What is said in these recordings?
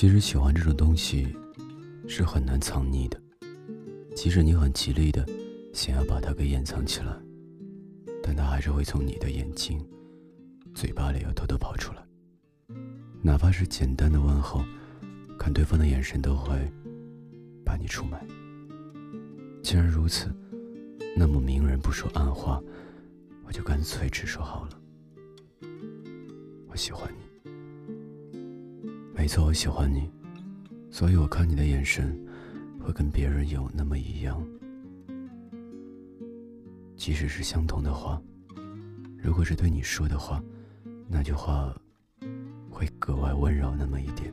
其实喜欢这种东西是很难藏匿的，即使你很极力的想要把它给掩藏起来，但它还是会从你的眼睛、嘴巴里又偷偷跑出来。哪怕是简单的问候，看对方的眼神都会把你出卖。既然如此，那么明人不说暗话，我就干脆直说好了。我喜欢你。没错，我喜欢你，所以我看你的眼神会跟别人有那么一样。即使是相同的话，如果是对你说的话，那句话会格外温柔那么一点。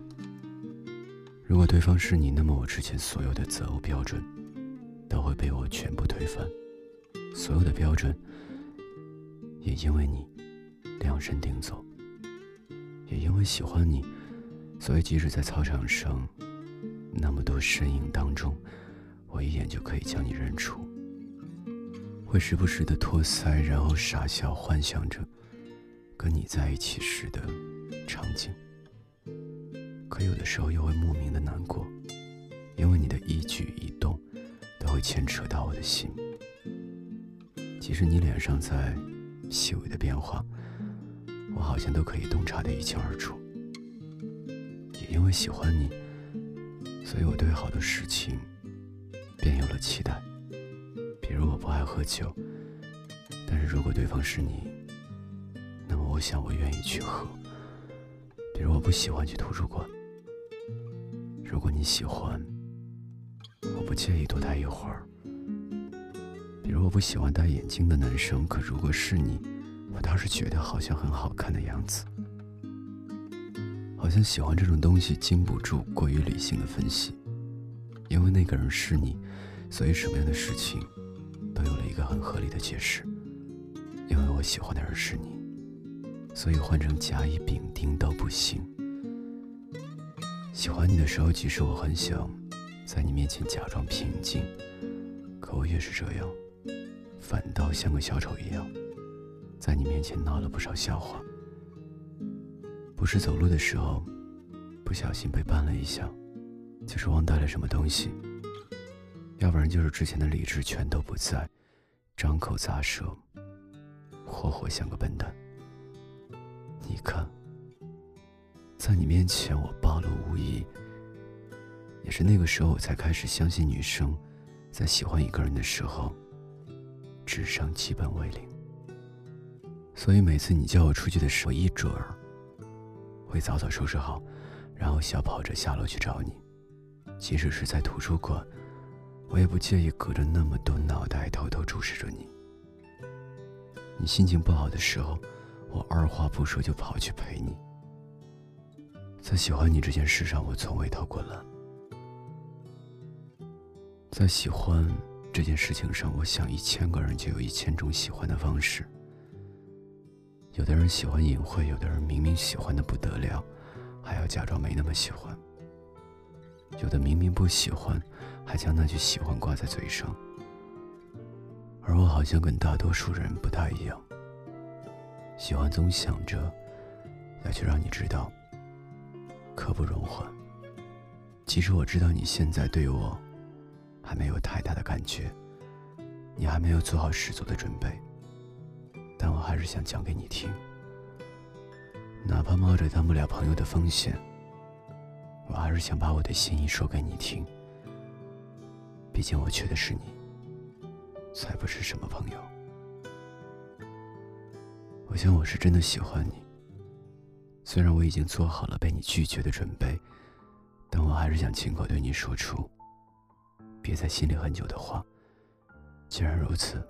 如果对方是你，那么我之前所有的择偶标准都会被我全部推翻，所有的标准也因为你量身定做，也因为喜欢你。所以，即使在操场上，那么多身影当中，我一眼就可以将你认出。会时不时的托腮，然后傻笑，幻想着跟你在一起时的场景。可有的时候又会莫名的难过，因为你的一举一动都会牵扯到我的心。即使你脸上在细微的变化，我好像都可以洞察的一清二楚。因为喜欢你，所以我对好多事情便有了期待。比如我不爱喝酒，但是如果对方是你，那么我想我愿意去喝。比如我不喜欢去图书馆，如果你喜欢，我不介意多待一会儿。比如我不喜欢戴眼镜的男生，可如果是你，我倒是觉得好像很好看的样子。好像喜欢这种东西经不住过于理性的分析，因为那个人是你，所以什么样的事情都有了一个很合理的解释。因为我喜欢的人是你，所以换成甲乙丙丁都不行。喜欢你的时候，其实我很想在你面前假装平静，可我越是这样，反倒像个小丑一样，在你面前闹了不少笑话。不是走路的时候，不小心被绊了一下，就是忘带了什么东西，要不然就是之前的理智全都不在，张口砸舌，活活像个笨蛋。你看，在你面前我暴露无遗，也是那个时候我才开始相信女生，在喜欢一个人的时候，智商基本为零。所以每次你叫我出去的时候，一准儿。会早早收拾好，然后小跑着下楼去找你。即使是在图书馆，我也不介意隔着那么多脑袋偷偷注视着你。你心情不好的时候，我二话不说就跑去陪你。在喜欢你这件事上，我从未偷过懒。在喜欢这件事情上，我想一千个人就有一千种喜欢的方式。有的人喜欢隐晦，有的人明明喜欢的不得了，还要假装没那么喜欢；有的明明不喜欢，还将那句喜欢挂在嘴上。而我好像跟大多数人不太一样，喜欢总想着要去让你知道，刻不容缓。其实我知道你现在对我还没有太大的感觉，你还没有做好十足的准备。但我还是想讲给你听，哪怕冒着当不了朋友的风险，我还是想把我的心意说给你听。毕竟我缺的是你，才不是什么朋友。我想我是真的喜欢你，虽然我已经做好了被你拒绝的准备，但我还是想亲口对你说出憋在心里很久的话。既然如此。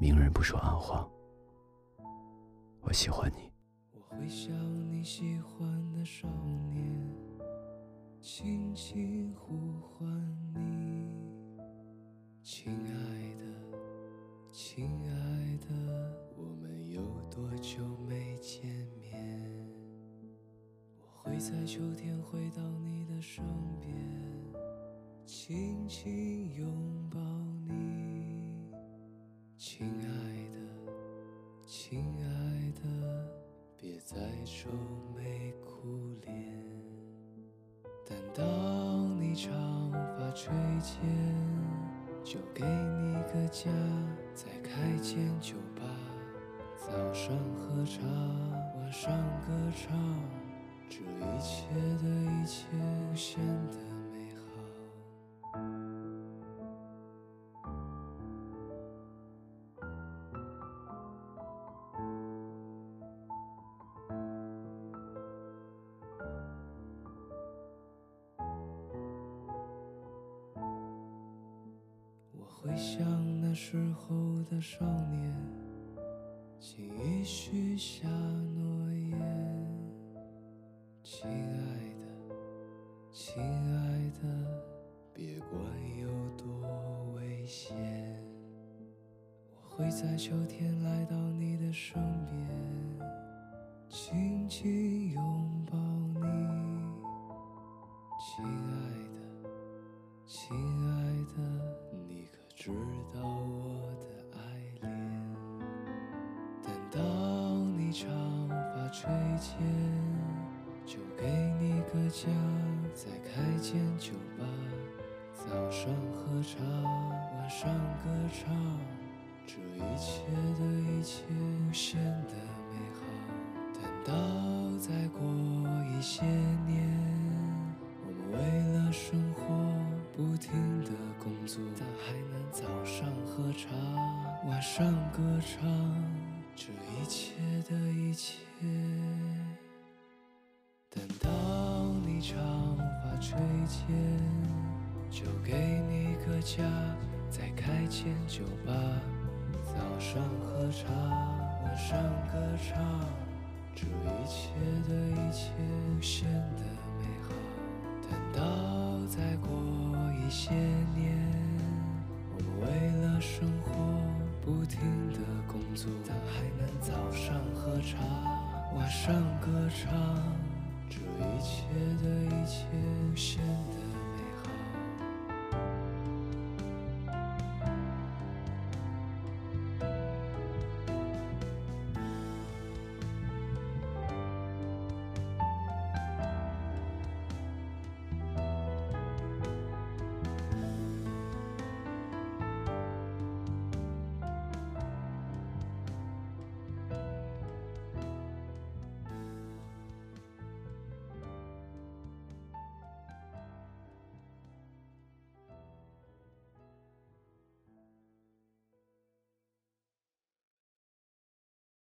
明人不说暗话，我喜欢你。我会像你喜欢的少年，轻轻呼唤你，亲爱的，亲爱的，我们有多久没见面？我会在秋天回到你的身边，轻轻拥抱你。亲爱的，亲爱的，别再愁眉苦脸。到你长发垂肩，就给你个家，在开间酒吧。早上喝茶，晚上歌唱，这一切的一切，无限的。回想那时候的少年，轻易许下诺言。亲爱的，亲爱的，别管有多危险，我会在秋天来到你的身边，紧紧睡前，就给你个家，在开间酒吧。早上喝茶，晚上歌唱，这一切的一切，无限的美好。等到再过一些年，我们为了生活不停的工作，但还能。早上喝茶，晚上歌唱，这一切的垂肩，就给你个家，在开间酒吧。早上喝茶，晚上歌唱，这一切的一切，无限的美好。等到再过一些年。我为了生活不停的工作，但还能早上喝茶，晚上歌唱，这一切的一切，显得。